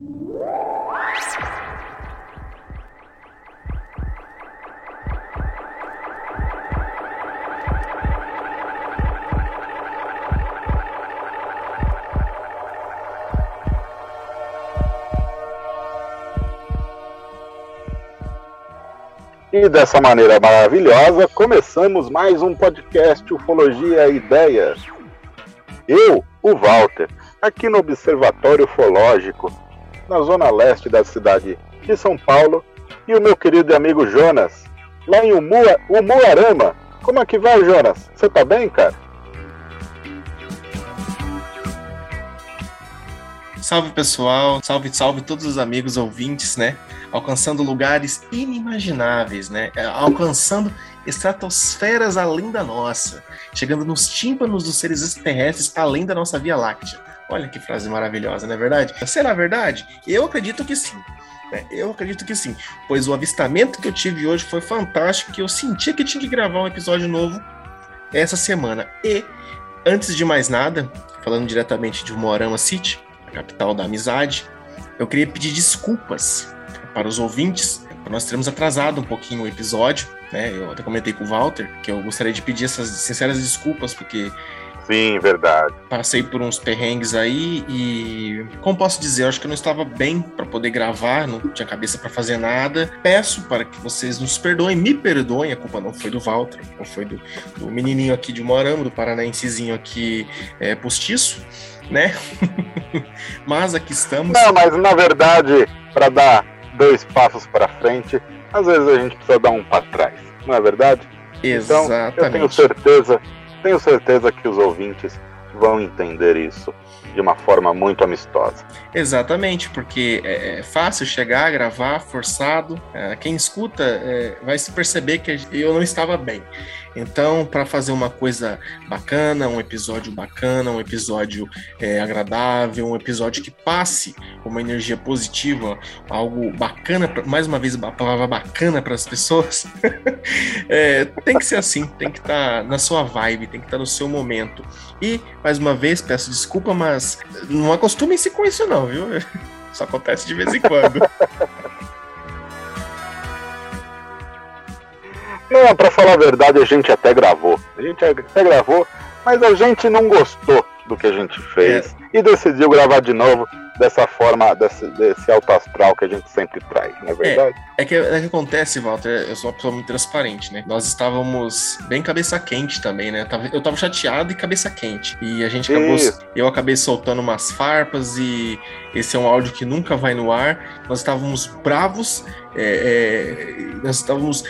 E dessa maneira maravilhosa, começamos mais um podcast Ufologia Ideias. Eu, o Walter, aqui no Observatório Ufológico, na zona leste da cidade de São Paulo, e o meu querido amigo Jonas, lá em Umua, Umuarama. Como é que vai, Jonas? Você tá bem, cara? Salve pessoal, salve, salve todos os amigos ouvintes, né? Alcançando lugares inimagináveis, né? É, alcançando estratosferas além da nossa, chegando nos tímpanos dos seres extraterrestres além da nossa Via Láctea. Olha que frase maravilhosa, não é verdade? Será verdade? Eu acredito que sim. Né? Eu acredito que sim, pois o avistamento que eu tive hoje foi fantástico, que eu senti que tinha que gravar um episódio novo essa semana. E, antes de mais nada, falando diretamente de Moarama City, a capital da amizade, eu queria pedir desculpas para os ouvintes, nós teremos atrasado um pouquinho o episódio, né? Eu até comentei com o Walter que eu gostaria de pedir essas sinceras desculpas, porque Sim, verdade. Passei por uns perrengues aí e, como posso dizer, eu acho que eu não estava bem para poder gravar, não tinha cabeça para fazer nada. Peço para que vocês nos perdoem, me perdoem, a culpa não foi do Walter, não foi do, do menininho aqui de Moramo, do paranaensezinho aqui é, postiço, né? mas aqui estamos. Não, mas na verdade, para dar dois passos para frente, às vezes a gente precisa dar um para trás, não é verdade? Exatamente. Então, eu tenho certeza tenho certeza que os ouvintes vão entender isso de uma forma muito amistosa. Exatamente, porque é, é fácil chegar, gravar, forçado. É, quem escuta é, vai se perceber que eu não estava bem. Então, para fazer uma coisa bacana, um episódio bacana, um episódio é, agradável, um episódio que passe uma energia positiva, algo bacana, mais uma vez a palavra bacana para as pessoas, é, tem que ser assim, tem que estar tá na sua vibe, tem que estar tá no seu momento. E, mais uma vez, peço desculpa, mas não acostumem-se com isso não, viu? Isso acontece de vez em quando. Não, pra falar a verdade, a gente até gravou. A gente até gravou, mas a gente não gostou do que a gente fez é. e decidiu gravar de novo dessa forma, desse, desse alto astral que a gente sempre traz, não é verdade? É, é, que, é que acontece, Walter, eu sou uma pessoa muito transparente, né? Nós estávamos bem cabeça quente também, né? Eu tava chateado e cabeça quente. E a gente acabou. Isso. Eu acabei soltando umas farpas e esse é um áudio que nunca vai no ar. Nós estávamos bravos, é, é, nós estávamos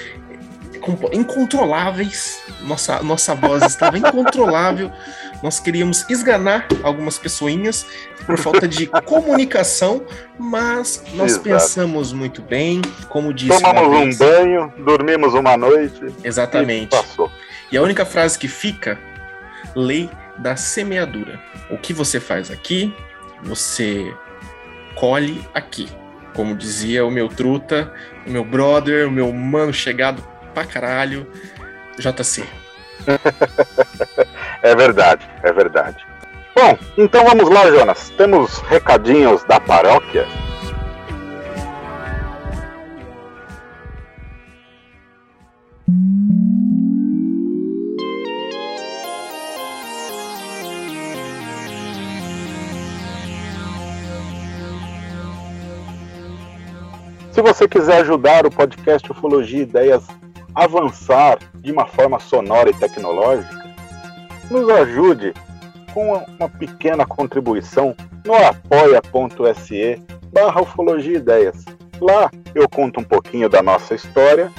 incontroláveis. Nossa, nossa voz estava incontrolável. Nós queríamos esganar algumas pessoinhas por falta de comunicação, mas nós Exato. pensamos muito bem, como disse. Tomamos um banho, dormimos uma noite. Exatamente. E passou. E a única frase que fica: lei da semeadura. O que você faz aqui, você colhe aqui. Como dizia o meu truta, o meu brother, o meu mano chegado pra caralho, JC. é verdade, é verdade. Bom, então vamos lá, Jonas. Temos recadinhos da paróquia. Se você quiser ajudar o podcast Ufologia Ideias avançar de uma forma sonora e tecnológica, nos ajude com uma pequena contribuição no apoia.se barra ufologia ideias. Lá eu conto um pouquinho da nossa história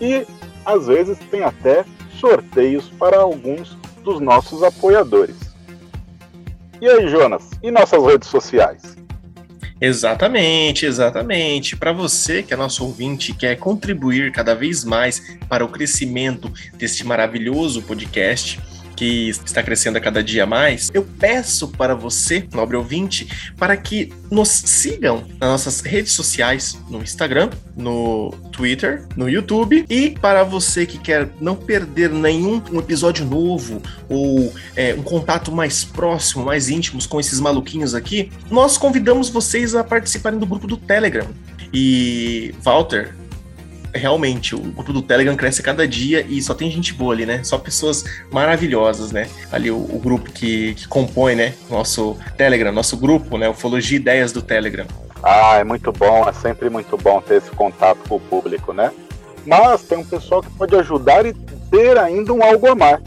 e às vezes tem até sorteios para alguns dos nossos apoiadores. E aí, Jonas, e nossas redes sociais? Exatamente, exatamente. Para você que é nosso ouvinte quer contribuir cada vez mais para o crescimento deste maravilhoso podcast, que está crescendo a cada dia mais, eu peço para você, nobre ouvinte, para que nos sigam nas nossas redes sociais, no Instagram, no Twitter, no YouTube e para você que quer não perder nenhum um episódio novo ou é, um contato mais próximo, mais íntimos com esses maluquinhos aqui, nós convidamos vocês a participarem do grupo do Telegram. E Walter, realmente, o grupo do Telegram cresce cada dia e só tem gente boa ali, né? Só pessoas maravilhosas, né? Ali o, o grupo que, que, compõe, né? Nosso Telegram, nosso grupo, né? Ufologia Ideias do Telegram. Ah, é muito bom, é sempre muito bom ter esse contato com o público, né? Mas tem um pessoal que pode ajudar e ter ainda um algo a mais.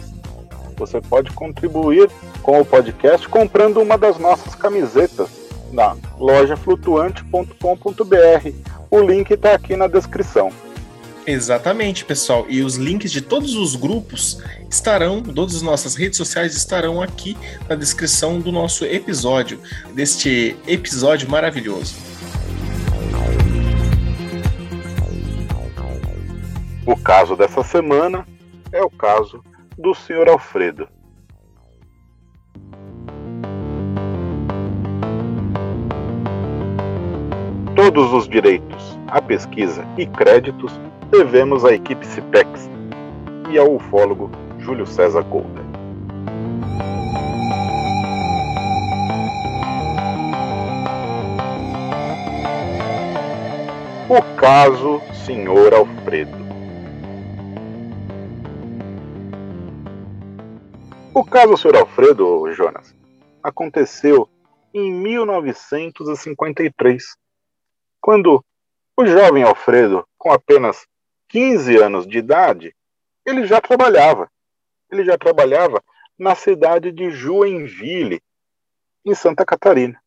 Você pode contribuir com o podcast comprando uma das nossas camisetas na lojaflutuante.com.br. O link está aqui na descrição. Exatamente, pessoal. E os links de todos os grupos estarão, todas as nossas redes sociais estarão aqui na descrição do nosso episódio, deste episódio maravilhoso. O caso dessa semana é o caso do Sr. Alfredo. Todos os direitos, a pesquisa e créditos devemos à equipe CIPEX e ao ufólogo Júlio César Golda. O caso Senhor Alfredo. O caso Senhor Alfredo, Jonas, aconteceu em 1953, quando o jovem Alfredo, com apenas 15 anos de idade, ele já trabalhava. Ele já trabalhava na cidade de Joinville, em Santa Catarina.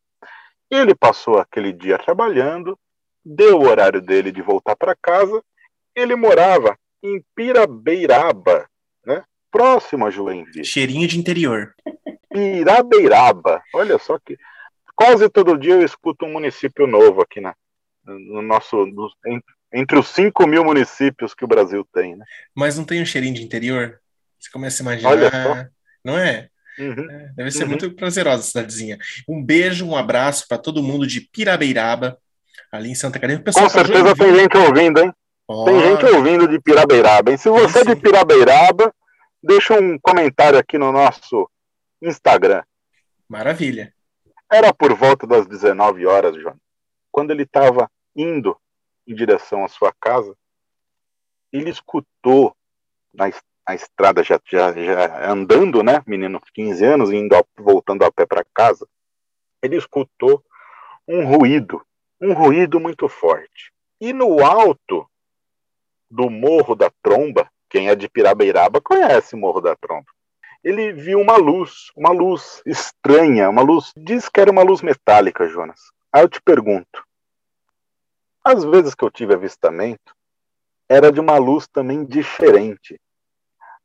Ele passou aquele dia trabalhando, deu o horário dele de voltar para casa. Ele morava em Pirabeiraba, né? próximo a Joinville. Cheirinho de interior. Pirabeiraba. Olha só que. Quase todo dia eu escuto um município novo aqui na, no nosso, no, entre os 5 mil municípios que o Brasil tem. Né? Mas não tem um cheirinho de interior? Você começa a imaginar. Não é? Uhum. é deve ser uhum. muito prazerosa a cidadezinha. Um beijo, um abraço para todo mundo de Pirabeiraba, ali em Santa Catarina. Com certeza tem gente ouvindo, hein? Oh. Tem gente ouvindo de Pirabeiraba. Hein? Se você é de Pirabeiraba, deixa um comentário aqui no nosso Instagram. Maravilha. Era por volta das 19 horas, João, quando ele estava indo em direção à sua casa, ele escutou na, na estrada já, já, já, andando, né, menino de 15 anos, indo voltando a pé para casa, ele escutou um ruído, um ruído muito forte. E no alto do Morro da Tromba, quem é de Pirabeiraba conhece o Morro da Tromba. Ele viu uma luz, uma luz estranha, uma luz, diz que era uma luz metálica, Jonas. Aí eu te pergunto, as vezes que eu tive avistamento, era de uma luz também diferente.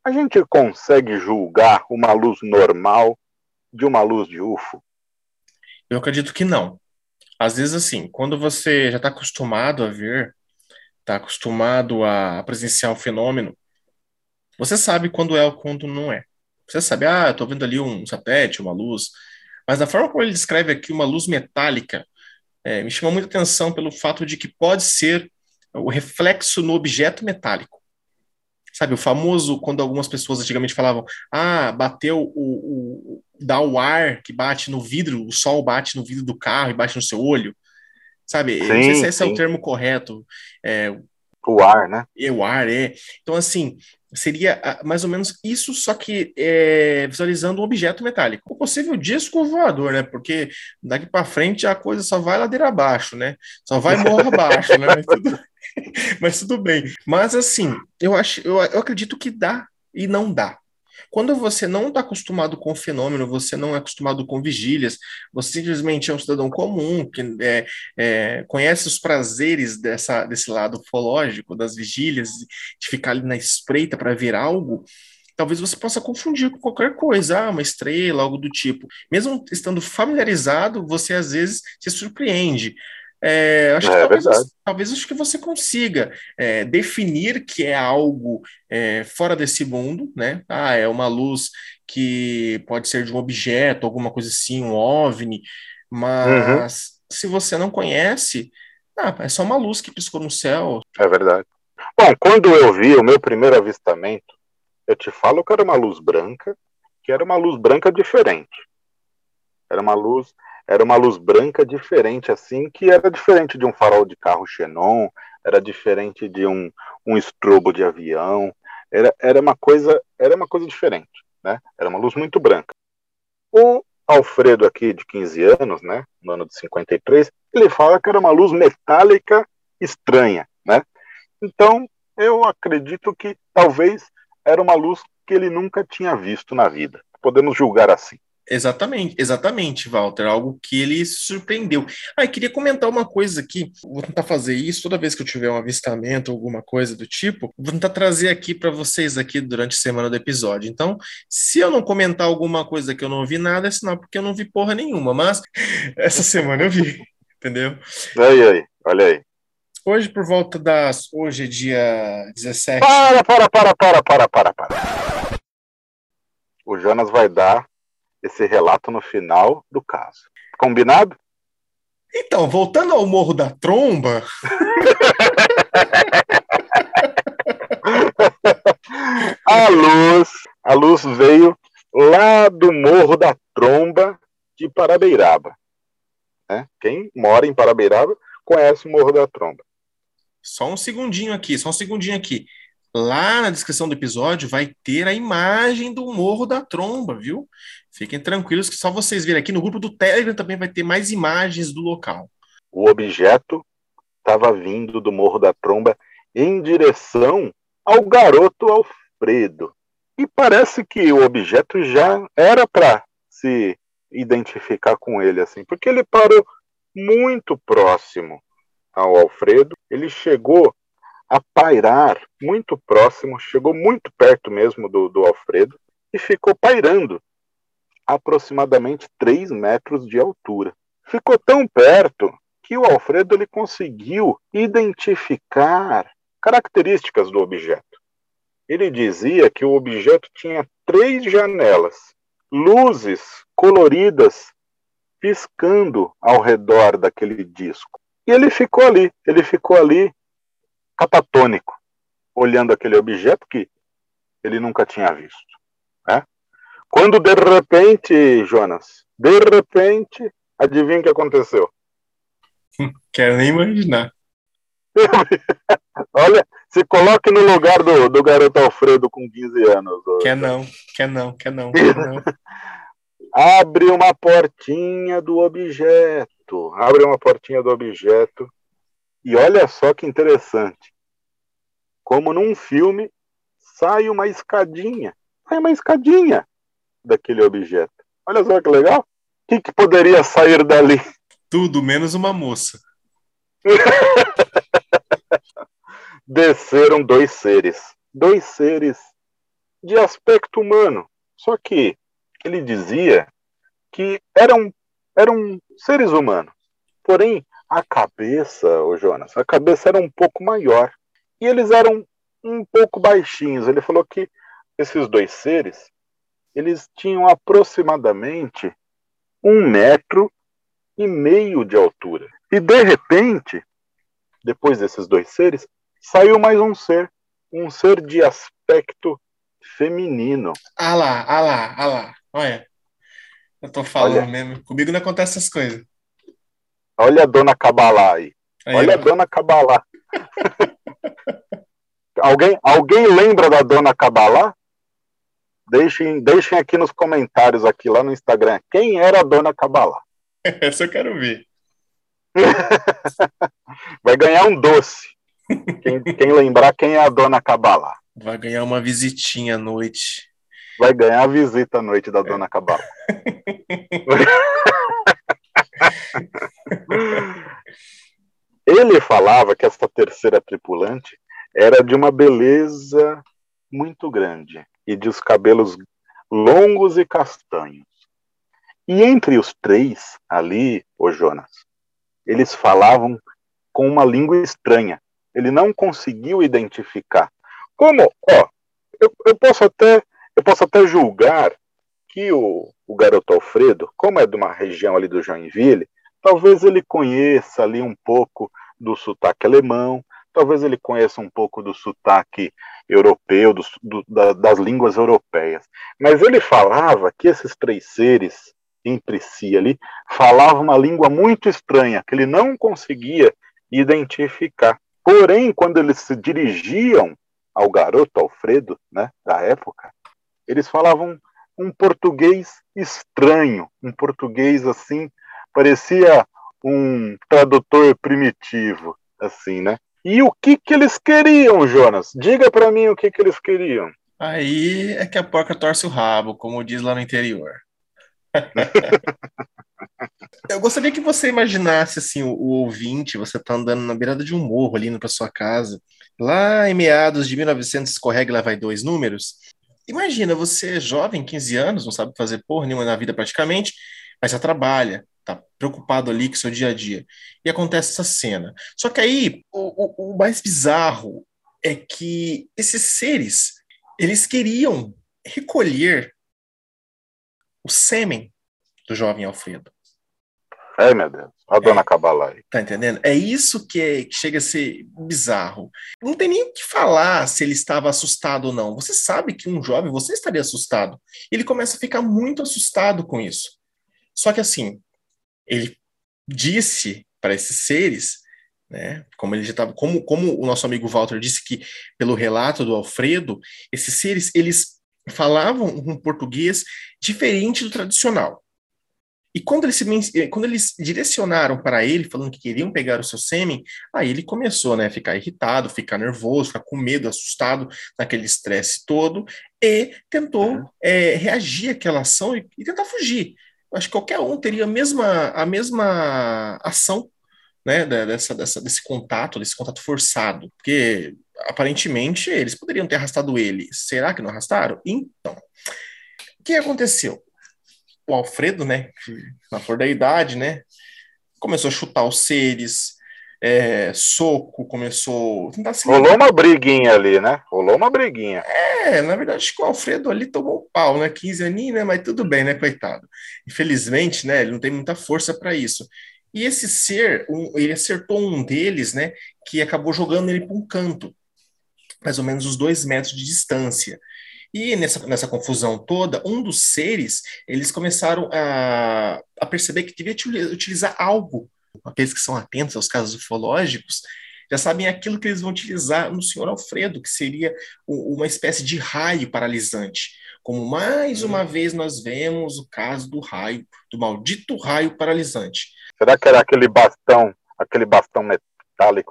A gente consegue julgar uma luz normal de uma luz de UFO? Eu acredito que não. Às vezes, assim, quando você já está acostumado a ver, está acostumado a presenciar um fenômeno, você sabe quando é ou quando não é. Você sabe, ah, estou vendo ali um satélite, uma luz. Mas da forma como ele descreve aqui uma luz metálica, é, me chamou muita atenção pelo fato de que pode ser o reflexo no objeto metálico. Sabe, o famoso, quando algumas pessoas antigamente falavam, ah, bateu o, o dá o ar que bate no vidro, o sol bate no vidro do carro e bate no seu olho. Sabe, sim, não sei se esse sim. é o termo correto. É, o ar, né? É, o ar, é. Então, assim, seria ah, mais ou menos isso, só que é, visualizando um objeto metálico. O possível disco voador, né? Porque daqui para frente a coisa só vai ladeira abaixo, né? Só vai morro abaixo, né? Mas tudo, mas tudo, bem. Mas assim, eu acho, eu, eu acredito que dá e não dá. Quando você não está acostumado com o fenômeno, você não é acostumado com vigílias, você simplesmente é um cidadão comum que é, é, conhece os prazeres dessa, desse lado ufológico, das vigílias, de ficar ali na espreita para ver algo, talvez você possa confundir com qualquer coisa, ah, uma estrela, algo do tipo. Mesmo estando familiarizado, você às vezes se surpreende. É, acho é, que talvez, talvez acho que você consiga é, definir que é algo é, fora desse mundo, né? Ah, é uma luz que pode ser de um objeto, alguma coisa assim, um OVNI, mas uhum. se você não conhece, ah, é só uma luz que piscou no céu. É verdade. Bom, quando eu vi o meu primeiro avistamento, eu te falo que era uma luz branca, que era uma luz branca diferente. Era uma luz, era uma luz branca diferente, assim, que era diferente de um farol de carro Xenon, era diferente de um, um estrobo de avião, era, era uma coisa, era uma coisa diferente, né? Era uma luz muito branca. O Alfredo aqui de 15 anos, né, no ano de 53, ele fala que era uma luz metálica estranha, né? Então, eu acredito que talvez era uma luz que ele nunca tinha visto na vida. Podemos julgar assim. Exatamente, exatamente, Walter. Algo que ele surpreendeu. Ah, queria comentar uma coisa aqui. Vou tentar fazer isso toda vez que eu tiver um avistamento, alguma coisa do tipo. Vou tentar trazer aqui para vocês aqui durante a semana do episódio. Então, se eu não comentar alguma coisa que eu não vi nada, é sinal porque eu não vi porra nenhuma. Mas essa semana eu vi, entendeu? Aí, aí, olha aí. Hoje, por volta das. Hoje é dia 17. Para, para, para, para, para, para, para. O Jonas vai dar esse relato no final do caso. Combinado? Então, voltando ao Morro da Tromba. a luz, a luz veio lá do Morro da Tromba de Parabeiraba. Né? Quem mora em Parabeiraba conhece o Morro da Tromba. Só um segundinho aqui, só um segundinho aqui. Lá na descrição do episódio vai ter a imagem do Morro da Tromba, viu? Fiquem tranquilos que só vocês verem aqui no grupo do Telegram também vai ter mais imagens do local. O objeto estava vindo do Morro da Tromba em direção ao garoto Alfredo. E parece que o objeto já era para se identificar com ele assim, porque ele parou muito próximo ao Alfredo. Ele chegou a pairar muito próximo, chegou muito perto mesmo do, do Alfredo e ficou pairando aproximadamente 3 metros de altura. Ficou tão perto que o Alfredo ele conseguiu identificar características do objeto. Ele dizia que o objeto tinha três janelas, luzes coloridas piscando ao redor daquele disco. E ele ficou ali, ele ficou ali catatônico, olhando aquele objeto que ele nunca tinha visto. Né? Quando de repente, Jonas, de repente, adivinha o que aconteceu? Quero nem imaginar. Olha, se coloque no lugar do, do garoto Alfredo com 15 anos. Quer não, quer não, quer não. Quer não. Abre uma portinha do objeto. Abre uma portinha do objeto e olha só que interessante. Como num filme, sai uma escadinha. Sai uma escadinha daquele objeto. Olha só que legal. O que, que poderia sair dali? Tudo menos uma moça. Desceram dois seres. Dois seres de aspecto humano. Só que ele dizia que eram, eram seres humanos. Porém, a cabeça, o Jonas, a cabeça era um pouco maior. E eles eram um pouco baixinhos. Ele falou que esses dois seres, eles tinham aproximadamente um metro e meio de altura. E de repente, depois desses dois seres, saiu mais um ser, um ser de aspecto feminino. Ah lá, ah lá, ah lá, olha. Eu tô falando olha. mesmo, comigo não acontece essas coisas. Olha a dona Cabalá aí. aí Olha ó. a dona Cabalá. alguém, alguém lembra da dona Cabalá? Deixem, deixem aqui nos comentários, aqui lá no Instagram, quem era a dona Cabalá. Essa eu quero ver. Vai ganhar um doce. Quem, quem, lembrar quem é a dona Cabalá. Vai ganhar uma visitinha à noite. Vai ganhar a visita à noite da dona Cabalá. Ele falava que essa terceira tripulante era de uma beleza muito grande e de os cabelos longos e castanhos. E entre os três ali, o Jonas, eles falavam com uma língua estranha. Ele não conseguiu identificar. Como, ó, eu, eu posso até eu posso até julgar que o, o garoto Alfredo, como é de uma região ali do Joinville, talvez ele conheça ali um pouco do sotaque alemão, talvez ele conheça um pouco do sotaque europeu, do, do, da, das línguas europeias. Mas ele falava que esses três seres entre si ali falavam uma língua muito estranha, que ele não conseguia identificar. Porém, quando eles se dirigiam ao garoto Alfredo, né, da época, eles falavam um português estranho, um português assim, parecia um tradutor primitivo, assim, né? E o que que eles queriam, Jonas? Diga para mim o que que eles queriam. Aí é que a porca torce o rabo, como diz lá no interior. Eu gostaria que você imaginasse assim o, o, ouvinte, você tá andando na beirada de um morro ali indo para sua casa, lá em meados de 1900 escorrega lá vai dois números. Imagina, você é jovem, 15 anos, não sabe fazer porra nenhuma na vida praticamente, mas já trabalha, tá preocupado ali com o seu dia a dia. E acontece essa cena. Só que aí, o, o, o mais bizarro é que esses seres, eles queriam recolher o sêmen do jovem Alfredo. Ai, meu Deus. A é, dona Cabala aí. Tá entendendo? É isso que, é, que, chega a ser bizarro. Não tem nem o que falar se ele estava assustado ou não. Você sabe que um jovem, você estaria assustado. Ele começa a ficar muito assustado com isso. Só que assim, ele disse para esses seres, né, como ele já tava, como, como o nosso amigo Walter disse que pelo relato do Alfredo, esses seres eles falavam um português diferente do tradicional. E quando eles, se, quando eles direcionaram para ele, falando que queriam pegar o seu sêmen, aí ele começou né, a ficar irritado, ficar nervoso, ficar com medo, assustado, naquele estresse todo, e tentou uhum. é, reagir àquela ação e, e, tentar fugir. Acho que qualquer um teria a mesma, a mesma ação né, dessa, dessa, desse contato, desse contato forçado, porque aparentemente eles poderiam ter arrastado ele. Será que não arrastaram? Então, o que aconteceu? O Alfredo, né, na flor da idade, né, começou a chutar os seres, é, soco, começou. Rolou uma briguinha ali, né? Rolou uma briguinha. É, na verdade, acho que o Alfredo ali tomou um pau, né? 15 aninhos, né? Mas tudo bem, né, coitado. Infelizmente, né? Ele não tem muita força para isso. E esse ser, um, ele acertou um deles, né? Que acabou jogando ele para um canto mais ou menos uns dois metros de distância. E nessa, nessa confusão toda, um dos seres, eles começaram a, a perceber que devia utilizar algo. Aqueles que são atentos aos casos ufológicos já sabem aquilo que eles vão utilizar no senhor Alfredo, que seria uma espécie de raio paralisante. Como mais uma vez nós vemos o caso do raio, do maldito raio paralisante. Será que era aquele bastão, aquele bastão metálico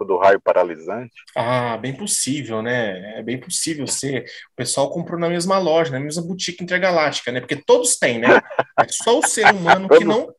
do raio paralisante? Ah, bem possível, né? É bem possível ser. O pessoal comprou na mesma loja, na mesma boutique intergaláctica, né? Porque todos têm, né? É só o ser humano que não.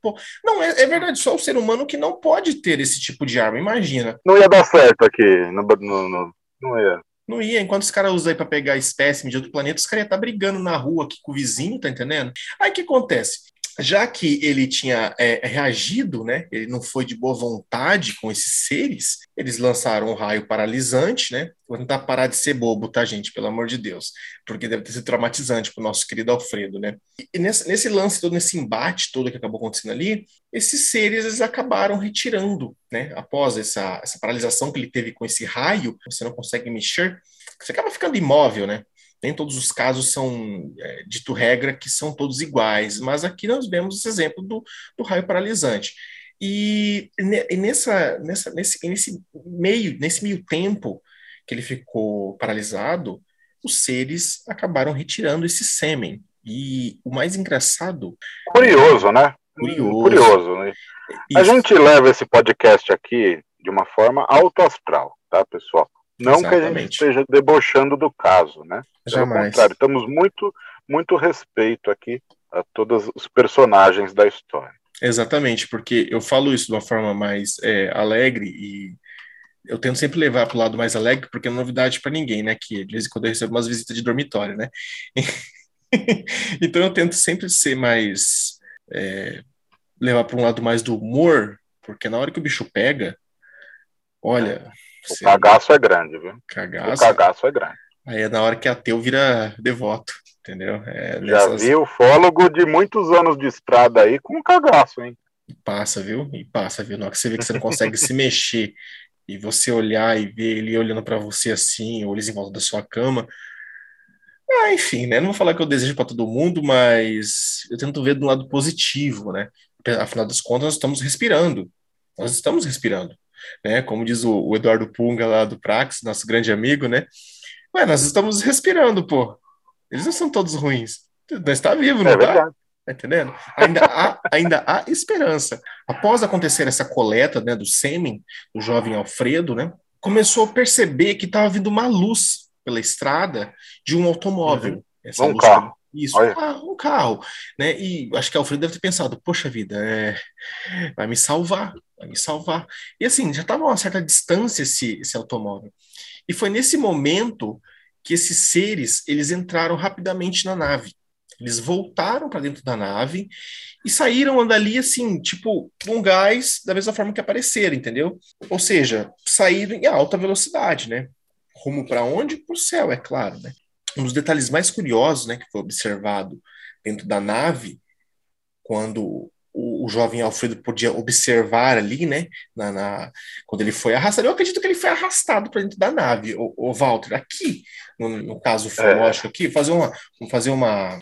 Não, é, é, verdade, só o ser humano que não pode ter esse tipo de arma, imagina. Não ia dar certo aqui. No, no, no não ia. Não ia. Enquanto os caras usam aí pra pegar espécime de outro planeta, os caras iam estar tá brigando na rua aqui com o vizinho, tá entendendo? Aí o que acontece? Já que ele tinha é, reagido, né, ele não foi de boa vontade com esses seres, eles lançaram um raio paralisante, né? Vou tentar parar de ser bobo, tá, gente? Pelo amor de Deus. Porque deve ter sido traumatizante para o nosso querido Alfredo, né? E nesse, nesse, lance todo, nesse embate todo que acabou acontecendo ali, esses seres eles acabaram retirando, né? Após essa, essa paralisação que ele teve com esse raio, você não consegue mexer, você acaba ficando imóvel, né? Nem todos os casos são, é, dito regra, que são todos iguais, mas aqui nós vemos esse exemplo do, do raio paralisante. E, e nessa, nessa, nesse, nesse meio, nesse meio tempo que ele ficou paralisado, os seres acabaram retirando esse sêmen. E o mais engraçado. Curioso, né? Curioso. Curioso, né? A gente leva esse podcast aqui de uma forma autoastral, tá, pessoal? Não Exatamente. que a gente esteja debochando do caso, né? Pelo Jamais. contrário, temos muito, muito respeito aqui a todos os personagens da história. Exatamente, porque eu falo isso de uma forma mais é, alegre e eu tento sempre levar para o lado mais alegre, porque é novidade para ninguém, né? Que de vez em quando eu recebo umas visitas de dormitório, né? então eu tento sempre ser mais. É, levar para um lado mais do humor, Porque na hora que o bicho pega, olha. O cagaço é grande, viu? Cagaço, o cagaço é grande. Aí é na hora que ateu vira devoto, entendeu? É Já nessas... vi ufólogo de muitos anos de estrada aí com um cagaço, hein? E passa, viu? E passa, viu? Na hora que você vê que você não consegue se mexer e você olhar e ver ele olhando para você assim, ou eles em volta da sua cama. Ah, enfim, né? Não vou falar que eu desejo para todo mundo, mas eu tento ver do lado positivo, né? Afinal das contas, nós estamos respirando. Nós estamos respirando, né? Como diz o, o Eduardo Punga lá do Prax, nosso grande amigo, né? Ué, nós estamos respirando, pô. Eles não são todos ruins. Nós está vivo, não é tá? Tá entendendo? Ainda há, ainda há esperança. Após acontecer essa coleta né, do sêmen do jovem Alfredo, né, começou a perceber que estava vindo uma luz pela estrada de um automóvel. Uhum. um carro. Isso, um carro, um carro, né? E acho que Alfredo deve ter pensado, poxa vida, é... vai me salvar, me salvar. E assim, já estava a uma certa distância esse, esse automóvel. E foi nesse momento que esses seres eles entraram rapidamente na nave. Eles voltaram para dentro da nave e saíram dali assim, tipo, com gás da mesma forma que apareceram, entendeu? Ou seja, saíram em alta velocidade, né? Rumo para onde? Para o céu, é claro, né? Um dos detalhes mais curiosos, né, que foi observado dentro da nave, quando o, o, jovem Alfredo podia observar ali, né, na, na, quando ele foi arrastado. Eu acredito que ele foi arrastado para dentro da nave, o, o Walter, aqui, no, no caso ufológico aqui, fazer uma, fazer uma...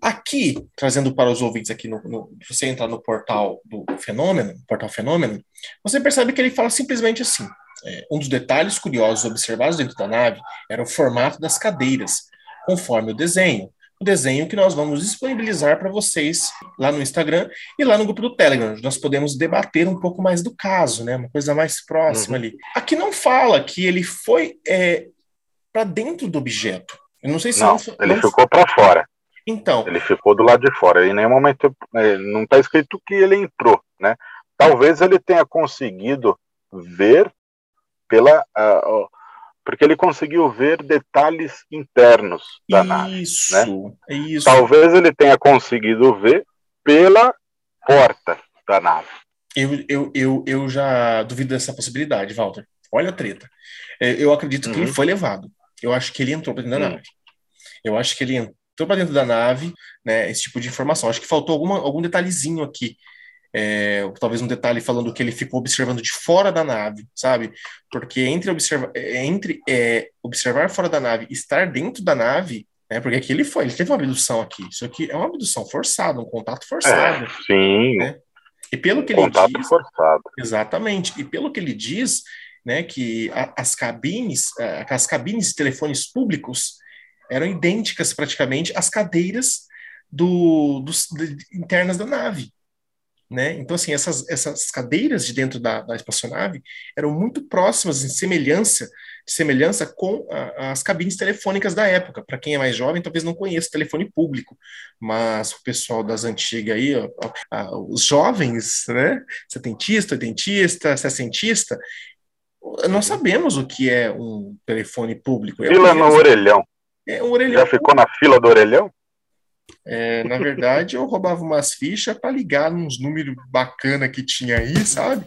Aqui, trazendo para os ouvintes aqui, no, no, se você entrar no portal do Fenômeno, portal Fenômeno, você percebe que ele fala simplesmente assim, é, um dos detalhes curiosos observados dentro da nave era o formato das cadeiras, conforme o desenho o desenho que nós vamos disponibilizar para vocês lá no Instagram e lá no grupo do Telegram. Nós podemos debater um pouco mais do caso, né? Uma coisa mais próxima uhum. ali. Aqui não fala que ele foi é, para dentro do objeto. Eu não sei se não, não ele não... ficou para fora. Então. Ele ficou do lado de fora. Em nenhum momento é, não está escrito que ele entrou, né? Talvez ele tenha conseguido ver pela uh, porque ele conseguiu ver detalhes internos da nave. Isso, né? isso. Talvez ele tenha conseguido ver pela porta da nave. Eu, eu, eu, eu já duvido dessa possibilidade, Walter. Olha a treta. É, eu acredito que uhum. ele foi levado. Eu acho que ele entrou para dentro da uhum. nave. Eu acho que ele entrou para dentro da nave, né? Esse tipo de informação. Acho que faltou alguma, algum detalhezinho aqui é, talvez um detalhe falando que ele ficou observando de fora da nave, sabe? Porque entre, observa é, entre é, observar fora da nave e estar dentro da nave, né? Porque aqui ele foi, ele teve uma abdução aqui. Isso aqui é uma abdução forçada, um contato forçado. É, sim. Né? E pelo que contato ele diz, forçado. exatamente. E pelo que ele diz, né, que a, as cabines, as cabines de telefones públicos eram idênticas praticamente às cadeiras do, dos, de, internas da nave. Né? Então, assim, essas, essas cadeiras de dentro da, da espaçonave eram muito próximas em semelhança, semelhança com a, as cabines telefônicas da época. Para quem é mais jovem, talvez não conheça telefone público, mas o pessoal das antigas aí, ó, ó, os jovens, né? Setentista, oitentista, sessentista, nós sabemos o que é um telefone público. Fila no orelhão. É um orelhão. Já ficou na fila do orelhão? É, na verdade, eu roubava umas fichas para ligar uns números bacana que tinha aí, sabe?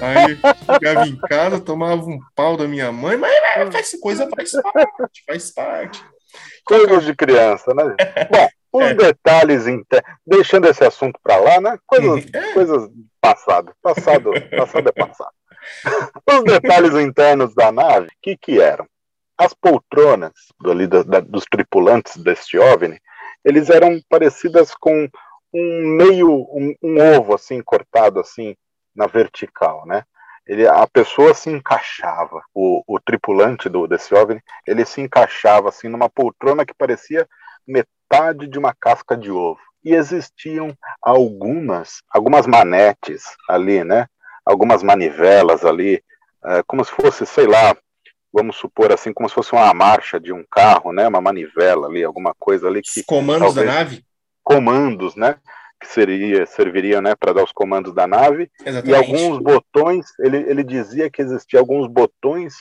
Aí chegava em casa, tomava um pau da minha mãe, mas faz coisa faz parte, faz parte. Coisas de criança, né? Bom, os é. detalhes inter... deixando esse assunto para lá, né? Coisas, é. coisas passado, passado, passado é passado. Os detalhes internos da nave, o que, que eram? As poltronas da, da, dos tripulantes deste OVNI, eles eram parecidas com um meio, um, um, ovo assim, cortado assim, na vertical, né? Ele, a pessoa se encaixava, o, o tripulante do, desse OVNI, ele se encaixava assim numa poltrona que parecia metade de uma casca de ovo. E existiam algumas, algumas manetes ali, né? Algumas manivelas ali, é, como se fosse, sei lá, vamos supor assim, como se fosse uma marcha de um carro, né? Uma manivela ali, alguma coisa ali que. Os comandos talvez, da nave? Comandos, né? Que seria, serviria né, para dar os comandos da nave. Exatamente. E alguns botões, ele, ele dizia que existia alguns botões,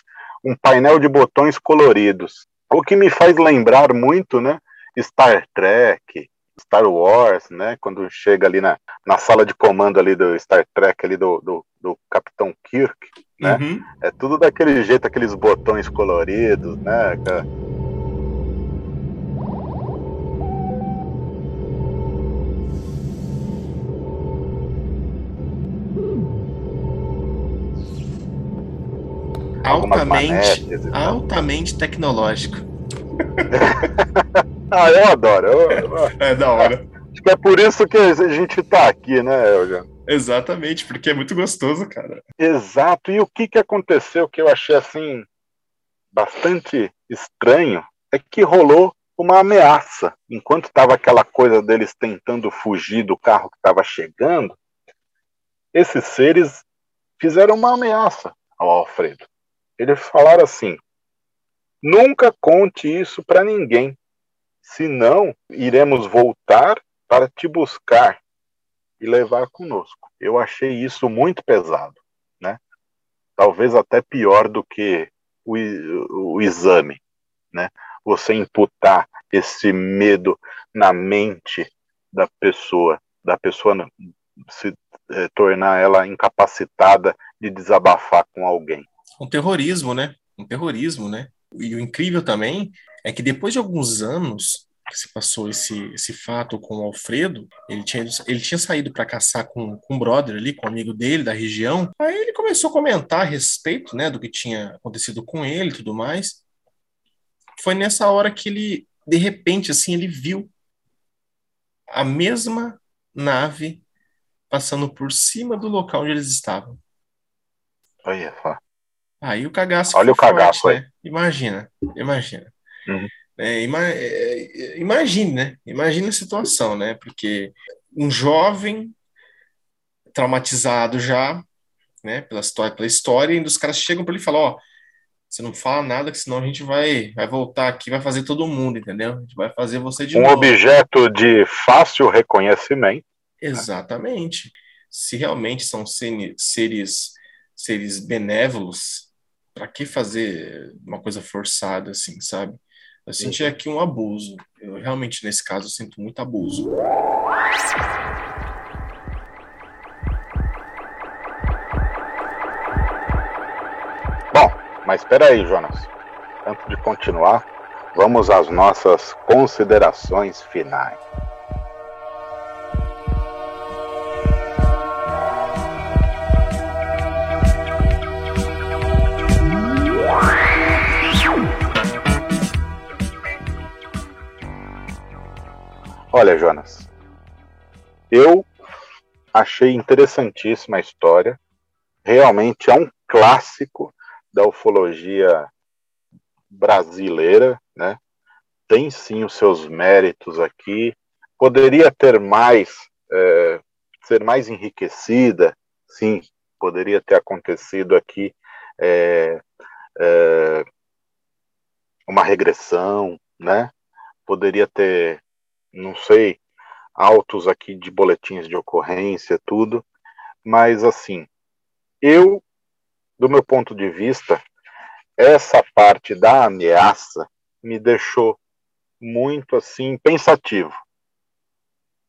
um painel de botões coloridos. O que me faz lembrar muito, né? Star Trek, Star Wars, né? Quando chega ali na, na sala de comando ali do Star Trek ali do, do, do Capitão Kirk, né? Uhum. É tudo daquele jeito, aqueles botões coloridos, né? altamente, altamente tecnológico. ah, eu adoro. Eu, é da hora. Acho que é por isso que a gente tá aqui, né, Eljan? Exatamente, porque é muito gostoso, cara. Exato. E o que, que aconteceu que eu achei assim bastante estranho é que rolou uma ameaça. Enquanto estava aquela coisa deles tentando fugir do carro que estava chegando, esses seres fizeram uma ameaça ao Alfredo. Eles falaram assim: nunca conte isso para ninguém, senão iremos voltar para te buscar e levar conosco. Eu achei isso muito pesado, né? Talvez até pior do que o, o exame, né? Você imputar esse medo na mente da pessoa, da pessoa se eh, tornar ela incapacitada de desabafar com alguém um terrorismo, né? Um terrorismo, né? E o incrível também é que depois de alguns anos que se passou esse, esse fato com o Alfredo, ele tinha, ele tinha saído para caçar com, com um brother ali, com um amigo dele da região. Aí ele começou a comentar a respeito, né, do que tinha acontecido com ele e tudo mais. Foi nessa hora que ele, de repente, assim, ele viu a mesma nave passando por cima do local onde eles estavam. Olha só. Aí o cagaço Olha o cagaço forte, né? Imagina, imagina. Uhum. É, ima é, imagine, né? Imagina a situação, né? Porque um jovem traumatizado já, né? Pela história, pela história, e os caras chegam para ele e falam, ó, você não fala nada, que senão a gente vai, vai voltar aqui, vai fazer todo mundo, entendeu? A gente vai fazer você de um novo. objeto de fácil reconhecimento. Exatamente. Se realmente são seres seres benévolos, para que fazer uma coisa forçada assim, sabe? Eu senti uhum. aqui um abuso. Eu realmente, nesse caso, sinto muito abuso. Bom, mas espera aí, Jonas. Antes de continuar, vamos às nossas considerações finais. Olha, Jonas, eu achei interessantíssima a história. Realmente é um clássico da ufologia brasileira, né? Tem sim os seus méritos aqui. Poderia ter mais, é, ser mais enriquecida, sim. Poderia ter acontecido aqui é, é, uma regressão, né? Poderia ter não sei, autos aqui de boletins de ocorrência, tudo, mas assim, eu, do meu ponto de vista, essa parte da ameaça me deixou muito assim pensativo.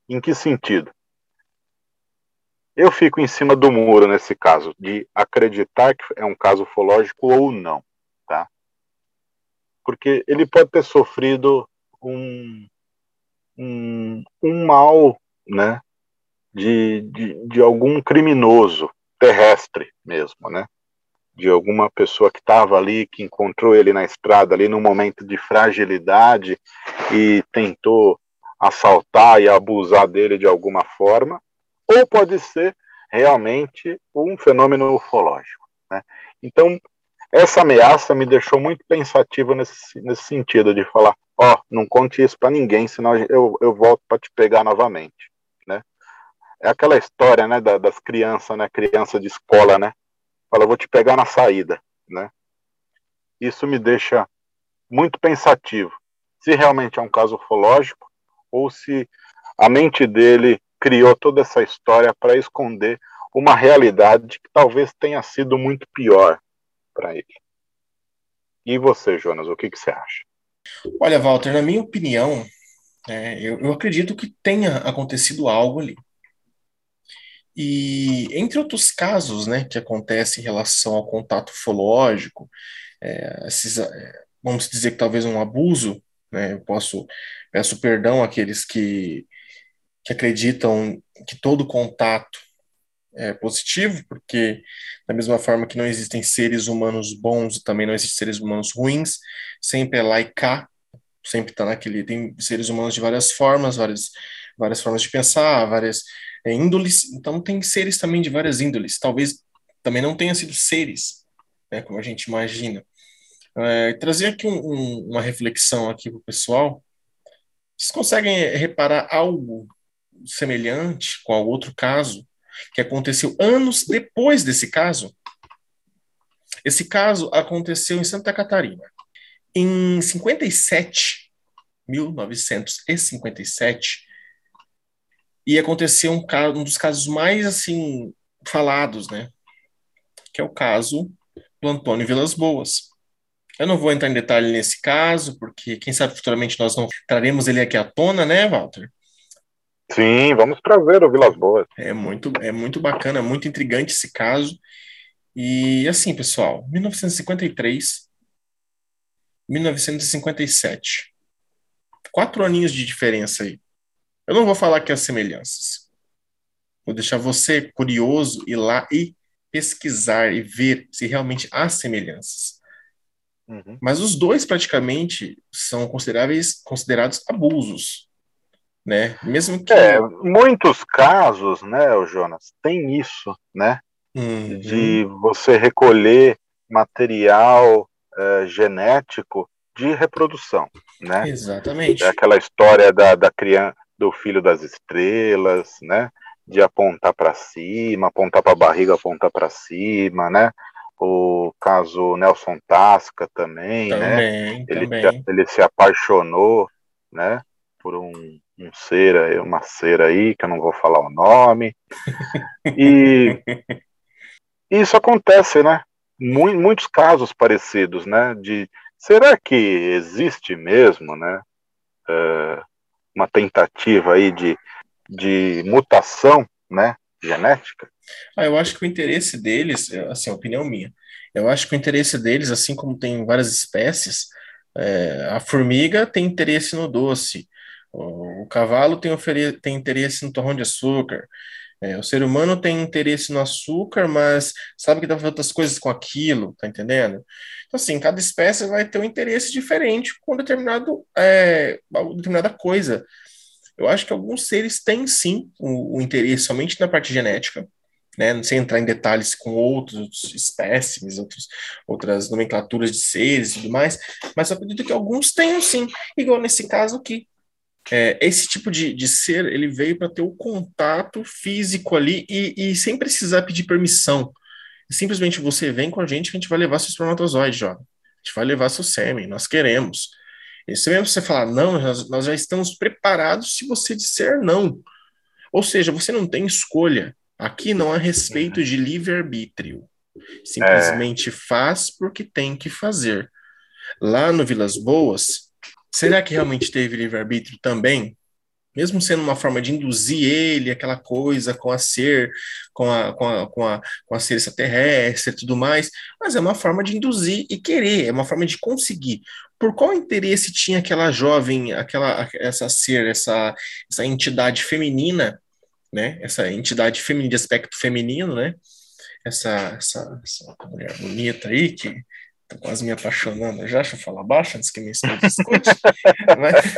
Em que sentido? Eu fico em cima do muro nesse caso, de acreditar que é um caso ufológico ou não, tá? Porque ele pode ter sofrido um, um, um mal né, de, de, de algum criminoso terrestre mesmo, né? De alguma pessoa que estava ali, que encontrou ele na estrada ali num momento de fragilidade e tentou assaltar e abusar dele de alguma forma, ou pode ser realmente um fenômeno ufológico. Né? Então, essa ameaça me deixou muito pensativo nesse, nesse sentido de falar, ó, não conte isso para ninguém, senão eu, eu volto para te pegar novamente, né? É aquela história, né, da, das crianças, né, criança de escola, né? Fala, vou te pegar na saída, né? Isso me deixa muito pensativo. Se realmente é um caso ufológico ou se a mente dele criou toda essa história para esconder uma realidade que talvez tenha sido muito pior para ele. E você, Jonas, o que, que você acha? Olha, Walter, na minha opinião, É, eu, eu acredito que tenha acontecido algo ali. E entre outros casos, né, que acontecem em relação ao contato ufológico, é, esses, é, vamos dizer que talvez um abuso, né, eu posso peço perdão àqueles que, que acreditam que todo contato é positivo, porque da mesma forma que não existem seres humanos bons, também não existem seres humanos ruins, sempre é lá e cá, sempre está naquele, tem seres humanos de várias formas, várias, várias formas de pensar, várias é, índoles, então tem seres também de várias índoles, talvez também não tenha sido seres, né, como a gente imagina. É, trazer aqui um, um, uma reflexão aqui para o pessoal, vocês conseguem reparar algo semelhante com o outro caso que aconteceu anos depois desse caso? Esse caso aconteceu em Santa Catarina. Em 57, 1957, e aconteceu um, caso, um dos casos mais assim falados, né? Que é o caso do Antônio Vilas Boas. Eu não vou entrar em detalhe nesse caso, porque quem sabe futuramente nós não traremos ele aqui à tona, né, Walter? Sim, vamos trazer o Vilas Boas. É muito, é muito bacana, muito intrigante esse caso. E assim, pessoal, 1953, 1957. Quatro aninhos de diferença aí. Eu não vou falar que as semelhanças. Vou deixar você curioso ir lá e pesquisar e ver se realmente há semelhanças. Uhum. Mas os dois praticamente são consideráveis, considerados abusos, né? Mesmo que é, muitos casos, né, o Jonas, tem isso, né? Uhum. De você recolher material uh, genético de reprodução, né? Exatamente. É aquela história da, da criança, do filho das estrelas, né? De apontar para cima, apontar para a barriga, apontar para cima, né? o caso Nelson Tasca também, né? também né? Ele, também. ele se apaixonou, né? Por um, um ser, uma cera aí, que eu não vou falar o nome. E isso acontece, né? Muitos casos parecidos, né? De será que existe mesmo, né? Uh, uma tentativa aí de, de mutação, né? Genética? Ah, eu acho que o interesse deles, assim, a opinião minha, eu acho que o interesse deles, assim como tem várias espécies, é, a formiga tem interesse no doce, o, cavalo tem, tem interesse no torrão de açúcar, é, o ser humano tem interesse no açúcar, mas sabe que dá para outras coisas com aquilo, tá entendendo? Então, assim, cada espécie vai ter um interesse diferente com determinado, é, determinada coisa. Eu acho que alguns seres têm sim o, o interesse somente na parte genética, né, sem entrar em detalhes com outros espécimes, outros, outras nomenclaturas de seres e tudo mais, mas eu acredito que alguns tenham sim, igual nesse caso aqui. É, esse tipo de, de ser, ele veio para ter o contato físico ali e, e sem precisar pedir permissão. Simplesmente você vem com a gente que a gente vai levar seu espermatozoide, jovem. A gente vai levar seu sêmen, nós queremos. E se mesmo você falar não, nós, nós já estamos preparados se você disser não. Ou seja, você não tem escolha. Aqui não há respeito de livre-arbítrio. Simplesmente é. faz porque tem que fazer. Lá no Vilas Boas, será que realmente teve livre-arbítrio também? Mesmo sendo uma forma de induzir ele, aquela coisa com a ser, com a, com a, com a, com a ser extraterrestre e tudo mais, mas é uma forma de induzir e querer, é uma forma de conseguir. Por qual interesse tinha aquela jovem, aquela essa ser, essa, essa entidade feminina né? Essa entidade feminina, de aspecto feminino, né? Essa, essa, essa mulher bonita aí que tô quase me apaixonando já, deixa eu falar baixo antes que minha esposa escute. mas...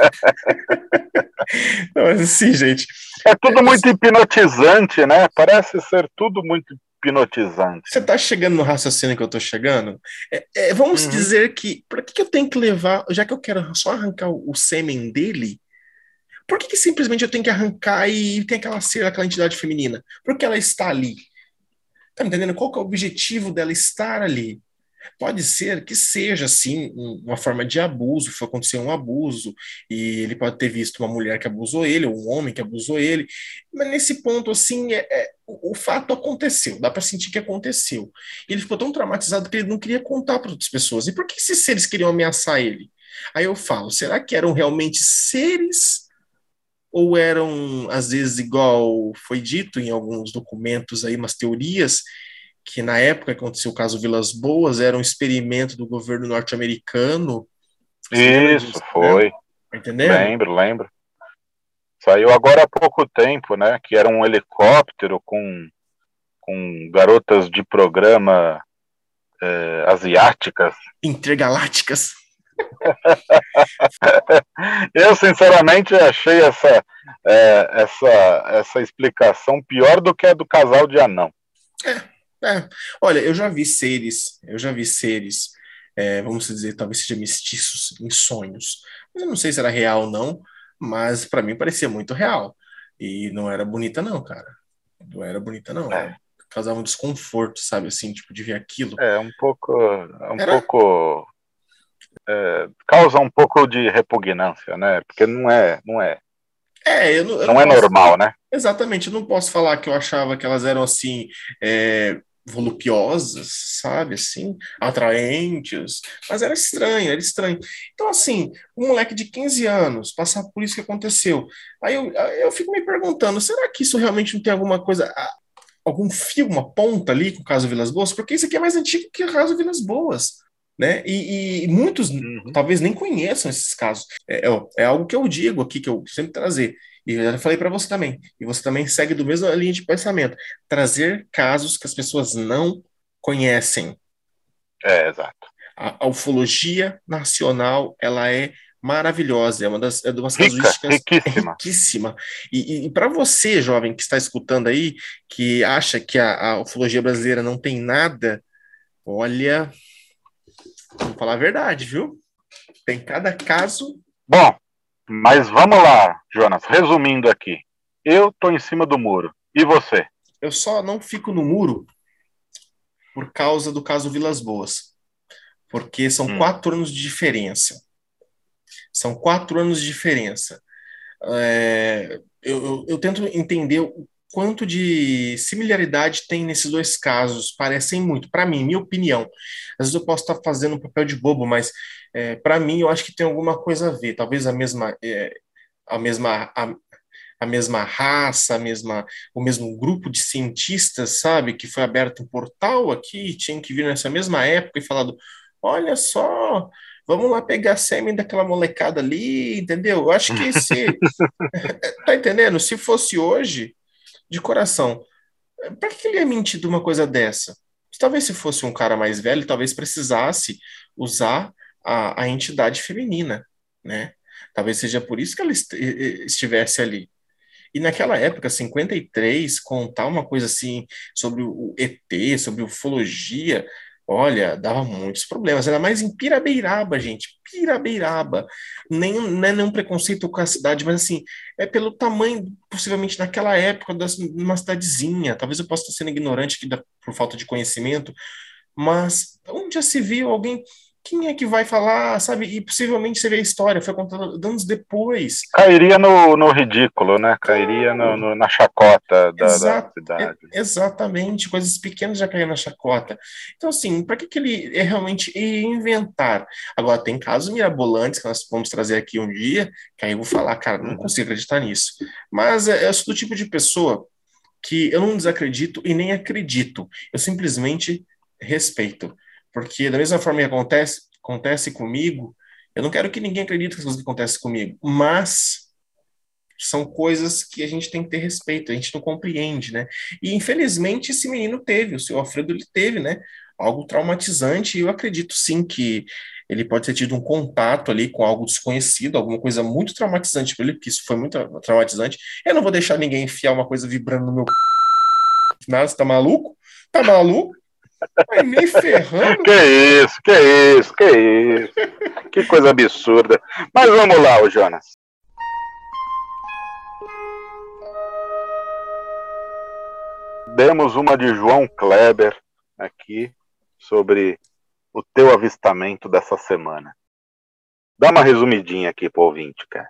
Não, mas assim, gente. É tudo é, muito hipnotizante, né? Parece ser tudo muito hipnotizante. Você está chegando no raciocínio que eu estou chegando? É, é, vamos uhum. dizer que, para que, que eu tenho que levar, já que eu quero só arrancar o, o sêmen dele, por que, que simplesmente eu tenho que arrancar e tem aquela ser, aquela entidade feminina? Por que ela está ali? Tá me entendendo? Qual que é o objetivo dela estar ali? Pode ser que seja, sim, uma forma de abuso, foi acontecer um abuso, e ele pode ter visto uma mulher que abusou ele, ou um homem que abusou ele, mas nesse ponto, assim, é, é o, o, fato aconteceu, dá para sentir que aconteceu. Ele ficou tão traumatizado que ele não queria contar para outras pessoas. E por que esses seres queriam ameaçar ele? Aí eu falo, será que eram realmente seres ou eram, às vezes, igual foi dito em alguns documentos aí, umas teorias, que na época que aconteceu o caso Vilas Boas, era um experimento do governo norte-americano. Isso, disso, foi. Né? Entendeu? Lembro, lembro. Saiu agora há pouco tempo, né? Que era um helicóptero com, com garotas de programa é, asiáticas. Intergalácticas. Eu, sinceramente, achei essa, é, essa, essa explicação pior do que a do casal de anão. É, é. Olha, eu já vi seres, eu já vi seres, é, vamos dizer, talvez sejam mestiços em sonhos. Mas eu não sei se era real ou não, mas para mim parecia muito real. E não era bonita, não, cara. Não era bonita, não. É. Causava um desconforto, sabe, assim, tipo, de ver aquilo. É, um pouco. É um era... pouco. É, causa um pouco de repugnância, né? Porque não é. Não é, é, eu não, eu não, não é posso... normal, né? Exatamente, eu não posso falar que eu achava que elas eram assim. É volupiosas, sabe, assim, atraentes, mas era estranho, era estranho. Então, assim, um moleque de 15 anos passar por isso que aconteceu. Aí eu, eu fico me perguntando, será que isso realmente não tem alguma coisa, algum fio, uma ponta ali com o caso Vilas Boas? Porque isso aqui é mais antigo que o caso Vilas Boas. Né? E, e muitos uhum. talvez nem conheçam esses casos. É, é, é algo que eu digo aqui, que eu sempre trazer. E eu já falei para você também. E você também segue do mesma linha de pensamento. Trazer casos que as pessoas não conhecem. É, exato. A, a ufologia nacional, ela é maravilhosa, é uma das, é de umas Rica, casuísticas riquíssima. riquíssima. E, e para você, jovem, que está escutando aí, que acha que a, a ufologia brasileira não tem nada, olha, vamos falar a verdade, viu? Tem cada caso. Bom, mas vamos lá, Jonas, resumindo aqui. Eu tô em cima do muro. E você? Eu só não fico no muro por causa do caso Vilas Boas. Porque são hum. quatro anos de diferença. São quatro anos de diferença. É, eu, eu, eu tento entender o quanto de similaridade tem nesses dois casos. Parecem muito, para mim, minha opinião. Às vezes eu posso estar fazendo um papel de bobo, mas é, para mim eu acho que tem alguma coisa a ver. Talvez a mesma, é, a mesma, a, a, mesma raça, a mesma, o mesmo grupo de cientistas, sabe, que foi aberto um portal aqui, tinha que vir nessa mesma época e falado, olha só, vamos lá pegar sêmen daquela molecada ali, entendeu? Eu acho que se. tá entendendo? Se fosse hoje, de coração, para que ele ia mentir de uma coisa dessa? Talvez se fosse um cara mais velho, talvez precisasse usar a, a entidade feminina, né? Talvez seja por isso que ela est estivesse ali. E naquela época, 53, contar uma coisa assim sobre o ET, sobre ufologia, Olha, dava muitos problemas. Era mais em Pirabeiraba, gente. Pirabeiraba. Nem, não é nenhum preconceito com a cidade, mas assim, é pelo tamanho, possivelmente naquela época, de uma cidadezinha. Talvez eu possa estar sendo ignorante aqui da, por falta de conhecimento, mas onde já se viu alguém quem é que vai falar, sabe? E possivelmente você vê a história, foi contada anos depois. Cairia no, no ridículo, né? Cairia no, no, na chacota da, Exato, da cidade. É, exatamente, coisas pequenas já caíram na chacota. Então, assim, para que, que ele é realmente inventar? Agora, tem casos mirabolantes que nós vamos trazer aqui um dia, que aí eu vou falar, cara, não uhum. consigo acreditar nisso. Mas é, eu sou do tipo de pessoa que eu não desacredito e nem acredito, eu simplesmente respeito. Porque da mesma forma que acontece, acontece comigo, eu não quero que ninguém acredite que as coisas acontecem comigo, mas são coisas que a gente tem que ter respeito, a gente não compreende, né? E infelizmente esse menino teve, o seu Alfredo ele teve, né? Algo traumatizante, e eu acredito sim que ele pode ter tido um contato ali com algo desconhecido, alguma coisa muito traumatizante para ele, porque isso foi muito traumatizante. Eu não vou deixar ninguém enfiar uma coisa vibrando no meu. Nada, você tá maluco? Tá maluco? Ferrando. Que isso, que isso, que isso. Que coisa absurda. Mas vamos lá, o Jonas. Demos uma de João Kleber aqui sobre o teu avistamento dessa semana. Dá uma resumidinha aqui pro ouvinte, cara.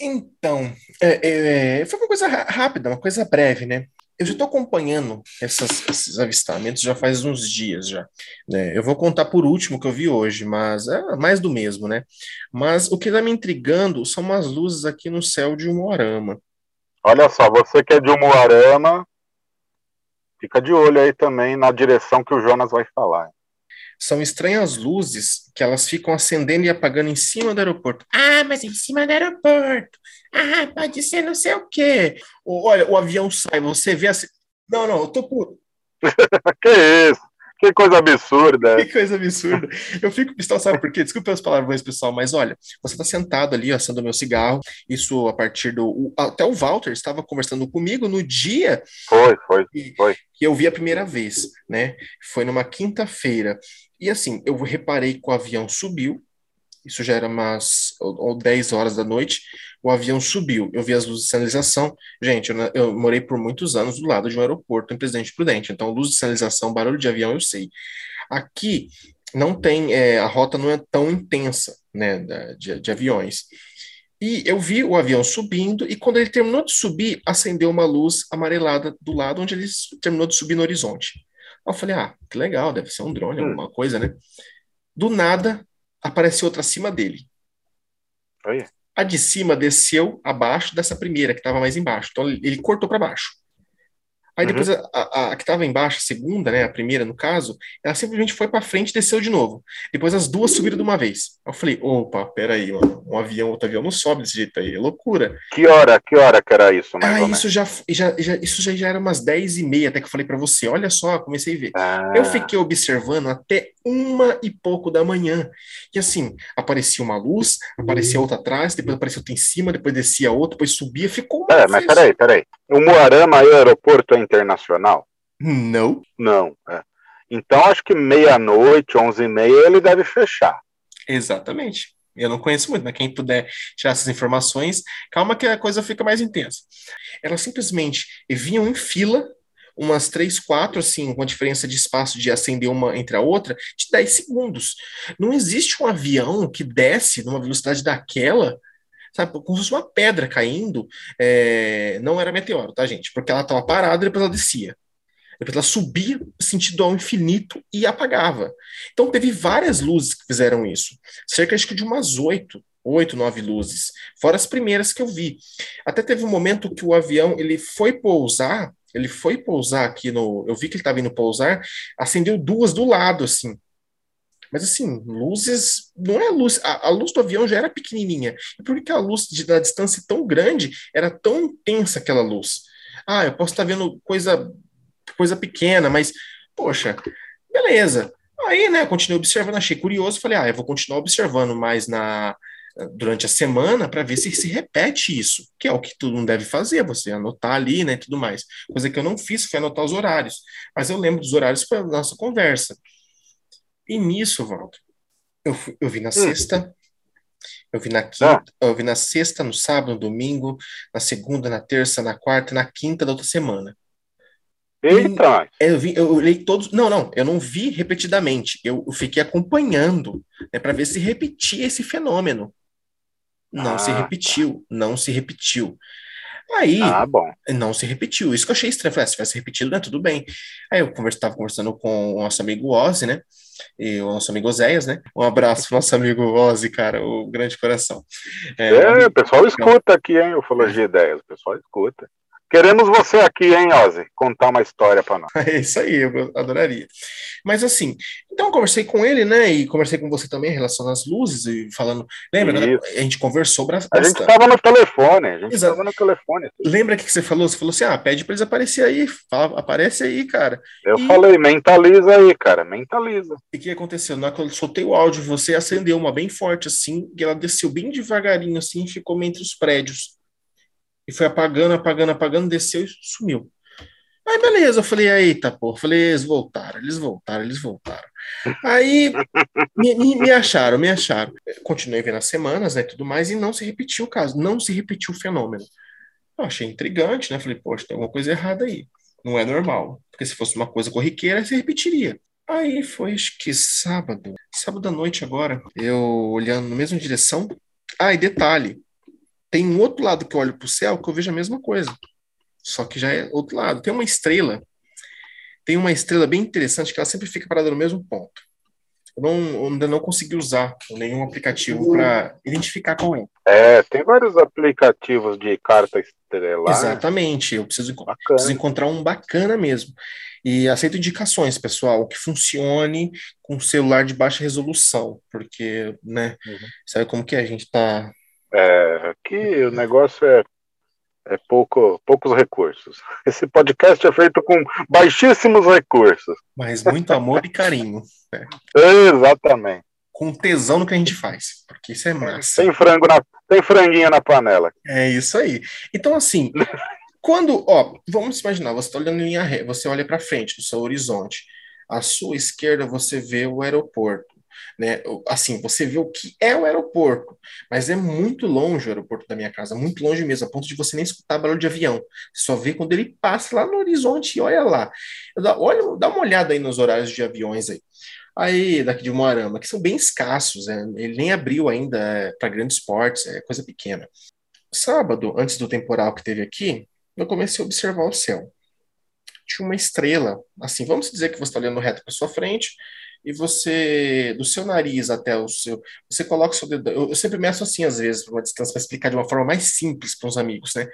Então, é, é, foi uma coisa rápida, uma coisa breve, né? Eu já estou acompanhando essas, esses avistamentos já faz uns dias já. Né? Eu vou contar por último que eu vi hoje, mas é mais do mesmo, né? Mas o que está me intrigando são umas luzes aqui no céu de Umuarama. Olha só, você que é de Umuarama, fica de olho aí também na direção que o Jonas vai falar. São estranhas luzes que elas ficam acendendo e apagando em cima do aeroporto. Ah, mas em cima do aeroporto. Ah, pode ser não sei o quê. Olha, o avião sai, você vê assim. Não, não, eu tô por. que isso? Que coisa absurda. Que coisa absurda. Eu fico pistola, sabe por quê? Desculpa as palavrões, pessoal, mas olha, você está sentado ali, assando meu cigarro, isso a partir do. Até o Walter estava conversando comigo no dia. Foi, foi, foi. Que eu vi a primeira vez, né? Foi numa quinta-feira. E assim, eu reparei que o avião subiu, isso já era umas ou, 10 horas da noite, o avião subiu, eu vi as luzes de sinalização. Gente, eu, eu, morei por muitos anos do lado de um aeroporto em Presidente Prudente, então luz de sinalização, barulho de avião, eu sei. Aqui não tem, é, a rota não é tão intensa, né, de, de aviões. E eu vi o avião subindo, e quando ele terminou de subir, acendeu uma luz amarelada do lado onde ele terminou de subir no horizonte. Eu falei, ah, que legal, deve ser um drone, hum. alguma coisa, né? Do nada, apareceu outra acima dele. A de cima desceu abaixo dessa primeira, que estava mais embaixo. Então ele cortou para baixo. Aí depois uhum. a, a, a, que estava embaixo, a segunda, né, a primeira no caso, ela simplesmente foi para frente e desceu de novo. Depois as duas subiram de uma vez. Eu falei, opa, peraí, mano, um avião, outro avião não sobe desse jeito aí, é loucura. Que hora, que hora que era isso, mais ah, isso já, já, já, isso já, já era umas 10 e meia, até que eu falei para você, olha só, comecei a ver. Ah. Eu fiquei observando até uma e pouco da manhã. E assim, aparecia uma luz, aparecia outra atrás, depois aparecia outra em cima, depois descia outra, depois subia, ficou É, mas peraí, peraí. O Moarama aí, o aeroporto é internacional? Não. Não, é. Então acho que meia-noite, onze e meia, ele deve fechar. Exatamente. Eu não conheço muito, mas quem puder tirar essas informações, calma que a coisa fica mais intensa. Elas simplesmente vinham em fila umas três, quatro, assim, com a diferença de espaço de acender uma entre a outra, de 10 segundos. Não existe um avião que desce numa velocidade daquela, sabe, como se fosse uma pedra caindo. É... Não era meteoro, tá, gente? Porque ela estava parada e depois ela descia. Depois ela subia sentido ao infinito e apagava. Então teve várias luzes que fizeram isso. Cerca acho que de umas oito, oito, nove luzes. Fora as primeiras que eu vi. Até teve um momento que o avião ele foi pousar ele foi pousar aqui no. Eu vi que ele estava indo pousar, acendeu duas do lado, assim. Mas assim, luzes. Não é luz. A, a luz do avião já era pequenininha. Por que a luz de, da distância tão grande era tão intensa aquela luz? Ah, eu posso estar vendo coisa, coisa pequena, mas, poxa, beleza. Aí, né, continuei observando, achei curioso, falei, ah, eu vou continuar observando mais na, durante a semana para ver se se repete isso, que é o que todo mundo deve fazer, você anotar ali, né, tudo mais. Coisa que eu não fiz foi anotar os horários, mas eu lembro dos horários para nossa conversa. E nisso, Walter, eu, eu vi na hum. sexta, eu vi na quinta, ah. eu vi na sexta, no sábado, no domingo, na segunda, na terça, na quarta, na quinta da outra semana. Eita! E eu, vi, eu li todos. Não, não, eu não vi repetidamente. Eu, fiquei acompanhando né, para ver se repetia esse fenômeno. Não ah, se repetiu, não se repetiu. Aí, ah, não se repetiu. Isso que eu achei estranho. Falei, ah, se tivesse repetido, né, tudo bem. Aí eu estava conversando com o nosso amigo Ozzy, né? E o nosso amigo Oséias, né? Um abraço pro nosso amigo Ozzy, cara, o grande coração. É, é o pessoal escuta aqui, hein, Ufologia Ideias, o pessoal escuta. Queremos você aqui, hein, Ozzy? Contar uma história para nós. É isso aí, eu adoraria. Mas assim, então eu conversei com ele, né? E conversei com você também em relação às luzes e falando. Lembra? Né, a gente conversou bastante. A gente estava no telefone, a gente estava no telefone. Lembra que você falou? Você falou assim: ah, pede para eles aparecerem aí. Fala, aparece aí, cara. Eu e... falei, mentaliza aí, cara, mentaliza. E o que aconteceu? Na hora que eu soltei o áudio, você acendeu uma bem forte assim, e ela desceu bem devagarinho assim e ficou entre os prédios. Foi apagando, apagando, apagando, desceu e sumiu. Aí beleza, eu falei, eita, pô, falei, eles voltaram, eles voltaram, eles voltaram. Aí me, me, me, acharam, me acharam. Continuei vendo as semanas, né, tudo mais, e não se repetiu o caso, não se repetiu o fenômeno. Eu achei intrigante, né, falei, poxa, tem alguma coisa errada aí, não é normal, porque se fosse uma coisa corriqueira, se repetiria. Aí foi, acho que sábado, sábado à noite agora, eu olhando na mesma direção. Ah, e detalhe, tem um outro lado que eu olho para o céu que eu vejo a mesma coisa. só que já é outro lado. Tem uma estrela, tem uma estrela bem interessante que ela sempre fica parada no mesmo ponto. Eu, não, eu ainda não consegui usar nenhum aplicativo para identificar qual é. É, tem vários aplicativos de carta estelar. Exatamente, eu preciso, preciso encontrar um bacana mesmo. E aceito indicações, pessoal, que funcione com celular de baixa resolução, porque, né, uhum. sabe como que é? a gente tá. É, aqui o negócio é, é pouco, poucos recursos. Esse podcast é feito com baixíssimos recursos. Mas muito amor e carinho. Né? Exatamente. Com tesão no que a gente faz, porque isso é massa. Tem frango na, tem franguinha na panela. É isso aí. Então, assim, Quando, ó, vamos imaginar, você está olhando em linha reta, você olha para frente do seu horizonte. À sua esquerda você vê o aeroporto, né? Assim, você vê o que é o aeroporto, mas é muito longe o aeroporto da minha casa, muito longe mesmo, a ponto de você nem escutar barulho de avião. Você só vê quando ele passa lá no horizonte e olha lá. Olha, dá uma olhada aí nos horários de aviões aí. Aí, daqui de Moarama, que são bem escassos, né? ele nem abriu ainda é, para grandes portes, é coisa pequena. Sábado, antes do temporal que teve aqui, eu comecei a observar o céu. Tinha uma estrela, assim, vamos dizer que você está olhando reto para sua frente, e você, do seu nariz até o seu, você coloca o seu dedo, eu, eu sempre meço assim às vezes, para uma distância, para explicar de uma forma mais simples para os amigos, né?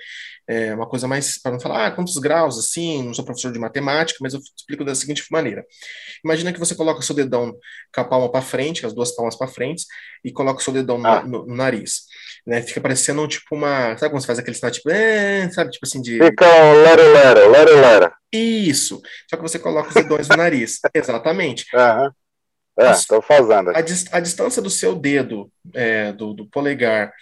É uma coisa mais, para não falar, ah, quantos graus, assim, não sou professor de matemática, mas eu explico da seguinte maneira. Imagina que você coloca o seu dedão com a palma para frente, as duas palmas para frente, e coloca o seu dedão ah. no, no, nariz. Né? Fica parecendo tipo uma. Sabe quando você faz aquele sinal tipo. É, sabe, tipo assim de. Fica um lero, lero, lero, lero. Isso. Só que você coloca os dedões no nariz. Exatamente. Aham. É, estou fazendo. A, a, distância do seu dedo, é, do, do, polegar,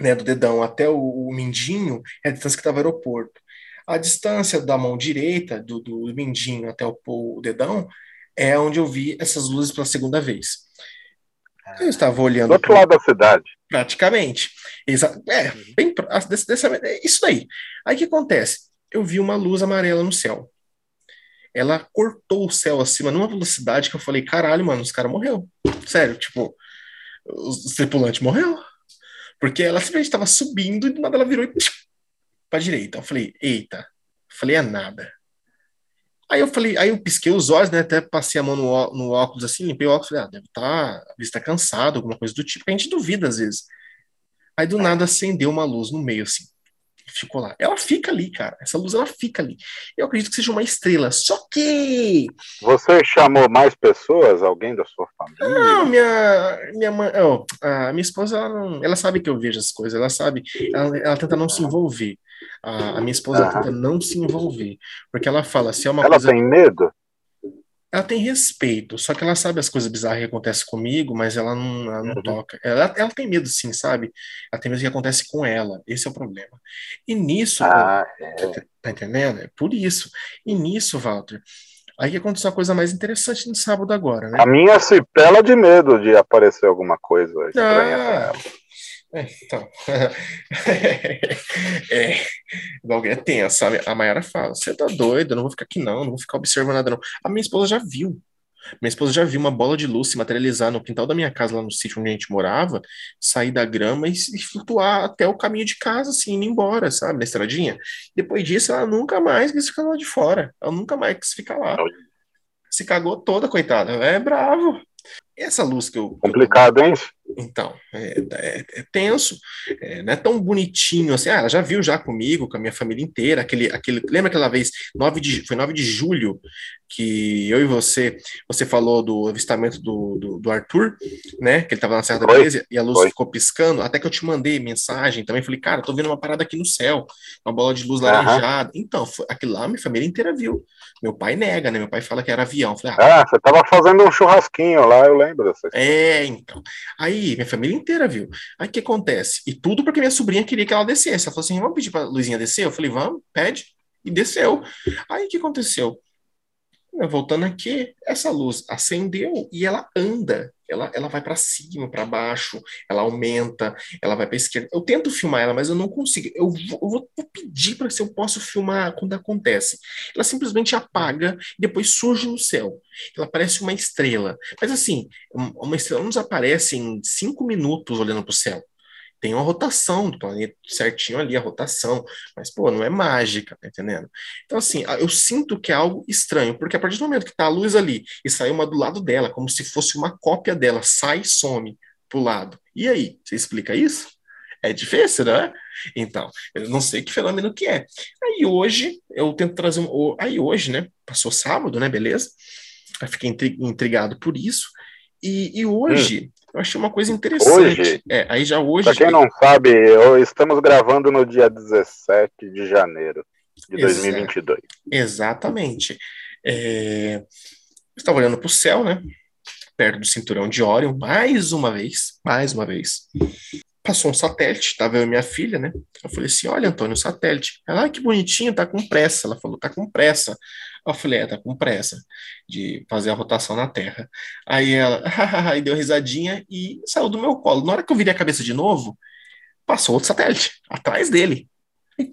né, do dedão até o, o mindinho, é a distância que estava no aeroporto. A distância da mão direita, do, do mindinho até o, o dedão, é onde eu vi essas luzes pela segunda vez. Eu estava olhando. Do outro lado da cidade. Praticamente. Exa é, bem, desse, desse, é isso daí. Aí o que acontece? Eu vi uma luz amarela no céu ela cortou o céu acima numa velocidade que eu falei, caralho, mano, os caras morreu. Sério, tipo, o tripulante morreu. Porque ela simplesmente estava subindo e do nada ela virou e pra direita. Eu falei, eita. Eu falei, é nada. Aí eu falei, aí eu pisquei os olhos, né? Até passei a mão no, no óculos assim, limpei o óculos, falei, ah, deve estar, tá, vista cansado, alguma coisa do tipo. A gente duvida às vezes. Aí do nada acendeu uma luz no meio, assim ficou lá. Ela fica ali, cara. Essa luz ela fica ali. Eu acredito que seja uma estrela. Só que. Você chamou mais pessoas? Alguém da sua família? Não, minha, minha mãe. Oh, a minha esposa, ela, não, ela sabe que eu vejo as coisas. Ela sabe. Ela, ela tenta não se envolver. A, a minha esposa tenta não se envolver. Porque ela fala, se é uma ela coisa. Ela tem medo? Ela tem respeito, só que ela sabe as coisas bizarras que acontecem comigo, mas ela não, ela não uhum. toca. Ela, ela tem medo, sim, sabe? Ela tem medo do que acontece com ela. Esse é o problema. E nisso, ah, é. tá entendendo? É por isso. E nisso, Walter, aí que aconteceu a coisa mais interessante no sábado agora, né? A minha se pela de medo de aparecer alguma coisa estranha ah, é, então. é, igual é tenso, sabe? A Mayara fala: você tá doido, eu não vou ficar aqui não, não vou ficar observando nada não. A minha esposa já viu. Minha esposa já viu uma bola de luz se materializar no quintal da minha casa, lá no sítio onde a gente morava, sair da grama e, e flutuar até o caminho de casa, assim, indo embora, sabe, na estradinha. Depois disso, ela nunca mais quis ficar lá de fora. Ela nunca mais quis ficar lá. Se cagou toda, coitada. É bravo. Essa luz que eu. Complicado, hein? Então, é, é, é tenso, é, não é tão bonitinho assim. Ah, ela já viu já comigo, com a minha família inteira. Aquele, aquele, lembra aquela vez, 9 de, foi 9 de julho, que eu e você, você falou do avistamento do, do, do Arthur, né? Que ele estava na Serra da Beleza e a luz foi. ficou piscando. Até que eu te mandei mensagem também. Falei, cara, tô vendo uma parada aqui no céu, uma bola de luz laranjada. Uhum. Então, foi, aquilo lá minha família inteira viu. Meu pai nega, né? Meu pai fala que era avião. Falei, ah, ah, você tava fazendo um churrasquinho lá, eu lembro dessa É, então. Aí, minha família inteira viu. Aí o que acontece? E tudo porque minha sobrinha queria que ela descesse. Ela falou assim: vamos pedir pra Luizinha descer? Eu falei, vamos, pede. E desceu. Aí o que aconteceu? Voltando aqui, essa luz acendeu e ela anda ela, ela vai para cima, para baixo, ela aumenta, ela vai para esquerda. Eu tento filmar ela, mas eu não consigo. Eu vou, eu vou pedir para se eu posso filmar quando acontece. Ela simplesmente apaga e depois surge no céu. Ela parece uma estrela. Mas assim, uma estrela não desaparece em cinco minutos olhando para o céu. Tem uma rotação do planeta certinho ali, a rotação, mas, pô, não é mágica, tá entendendo? Então, assim, eu sinto que é algo estranho, porque a partir do momento que tá a luz ali e sai uma do lado dela, como se fosse uma cópia dela, sai e some pro lado. E aí, você explica isso? É difícil, né? Então, eu não sei que fenômeno que é. Aí hoje, eu tento trazer um. Aí hoje, né? Passou sábado, né? Beleza? Eu fiquei intrigado por isso. E, e hoje, hum. Eu achei uma coisa interessante. Hoje? É, aí já hoje. Pra quem não sabe, estamos gravando no dia 17 de janeiro de 2022. Exatamente. É... Eu estava olhando para o céu, né? Perto do cinturão de Orion, mais uma vez, mais uma vez passou um satélite, tava eu e minha filha, né? Eu falei assim: olha, Antônio, satélite. Ela, ah, que bonitinho, tá com pressa. Ela falou, tá com pressa. Eu falei, é, tá com pressa de fazer a rotação na Terra. Aí ela, aí deu risadinha e saiu do meu colo. Na hora que eu virei a cabeça de novo, passou outro satélite atrás dele. E,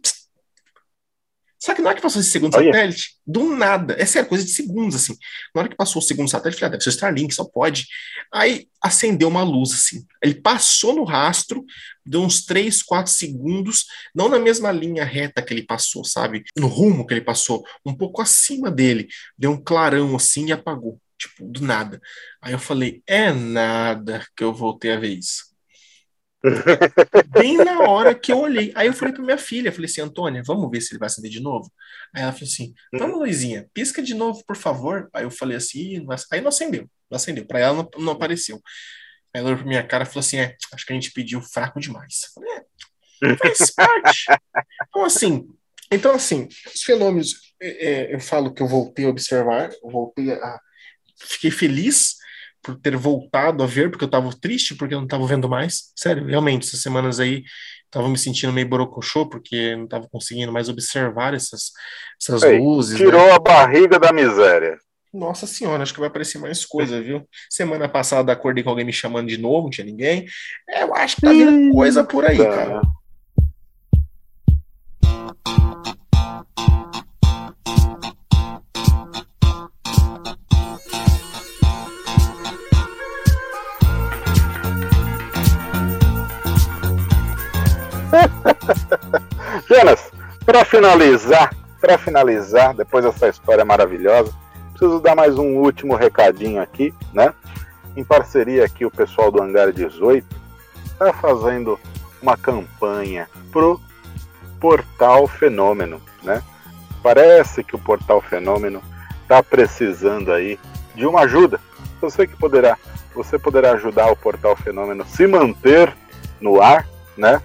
só que na hora que passou esse segundo Olha. satélite, do nada, é sério, coisa de segundos, assim. Na hora que passou o segundo satélite, falei, ah, deve ser o Starlink, só pode. Aí acendeu uma luz, assim. Ele passou no rastro, deu uns 3, 4 segundos, não na mesma linha reta que ele passou, sabe? No rumo que ele passou, um pouco acima dele. Deu um clarão, assim, e apagou. Tipo, do nada. Aí eu falei, é nada que eu voltei a ver isso. Bem na hora que eu olhei. Aí eu falei para minha filha, falei assim, Antônia, vamos ver se ele vai acender de novo? Aí ela falou assim, vamos, Luizinha, pisca de novo, por favor. Aí eu falei assim, aí não acendeu, não acendeu. Para ela não, não, apareceu. Aí ela olhou pra minha cara e falou assim, é, acho que a gente pediu fraco demais. Eu falei, é, faz parte. Então assim, então assim, os fenômenos, é, é, eu falo que eu voltei a observar, eu voltei a... Fiquei feliz por ter voltado a ver, porque eu tava triste, porque eu não tava vendo mais. Sério, realmente, essas semanas aí tava me sentindo meio borocochô, porque não tava conseguindo mais observar essas, essas Ei, luzes. Tirou né? a barriga da miséria. Nossa senhora, acho que vai aparecer mais coisa, viu? Semana passada acordei com alguém me chamando de novo, não tinha ninguém. Eu acho que tá vindo coisa por aí, cara. Jonas, para finalizar, para finalizar, depois dessa história maravilhosa, preciso dar mais um último recadinho aqui, né? Em parceria aqui o pessoal do Hangar 18 está fazendo uma campanha pro Portal Fenômeno, né? Parece que o Portal Fenômeno está precisando aí de uma ajuda. Você que poderá, você poderá ajudar o Portal Fenômeno se manter no ar, né?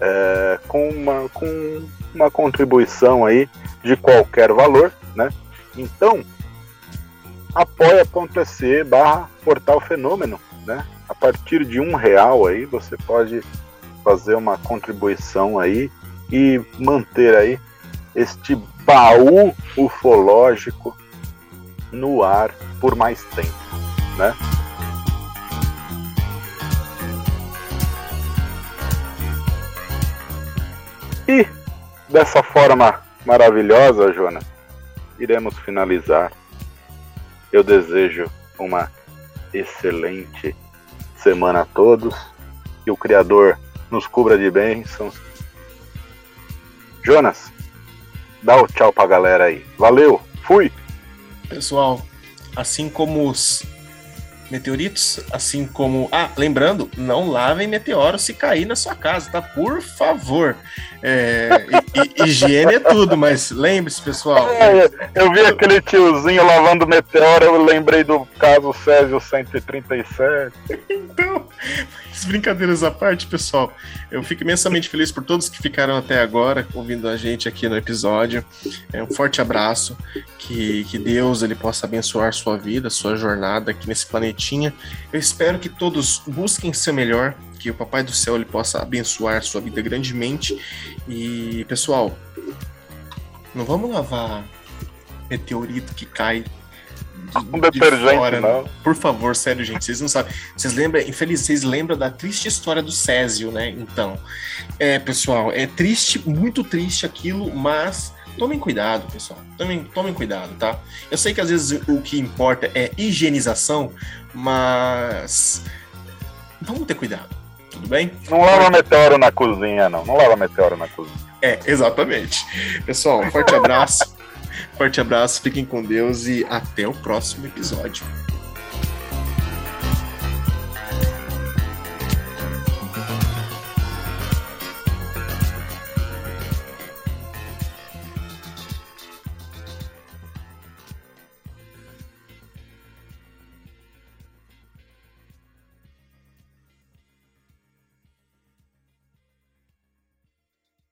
É, com, uma, com uma contribuição aí de qualquer valor, né? Então, apoia.se barra portal fenômeno, né? A partir de um real aí você pode fazer uma contribuição aí e manter aí este baú ufológico no ar por mais tempo, né? E dessa forma maravilhosa, Jonas, iremos finalizar. Eu desejo uma excelente semana a todos. Que o Criador nos cubra de bênçãos. Jonas, dá o tchau pra galera aí. Valeu, fui! Pessoal, assim como os meteoritos, assim como. Ah, lembrando, não lavem meteoro se cair na sua casa, tá? Por favor. É, higiene é tudo, mas lembre-se, pessoal. É, eu vi aquele tiozinho lavando meteoro, eu lembrei do caso Césio 137. então, brincadeiras à parte, pessoal, eu fico imensamente feliz por todos que ficaram até agora ouvindo a gente aqui no episódio. É um forte abraço, que, que Deus ele possa abençoar sua vida, sua jornada aqui nesse planetinha. Eu espero que todos busquem ser melhor, que o Papai do Céu ele possa abençoar sua vida grandemente. E, pessoal, não vamos lavar meteorito que cai um detergente, fora, não. Por favor, sério, gente, vocês não sabem. Vocês lembram, infeliz, vocês lembram da triste história do Césio, né? Então, é, pessoal, é triste, muito triste aquilo, mas tomem cuidado, pessoal. Tomem, tomem cuidado, tá? Eu sei que às vezes o que importa é higienização, mas vamos ter cuidado tudo bem? Não leva meteoro na cozinha, não. Não leva meteoro na cozinha. É, exatamente. Pessoal, um forte abraço. forte abraço, fiquem com Deus e até o próximo episódio.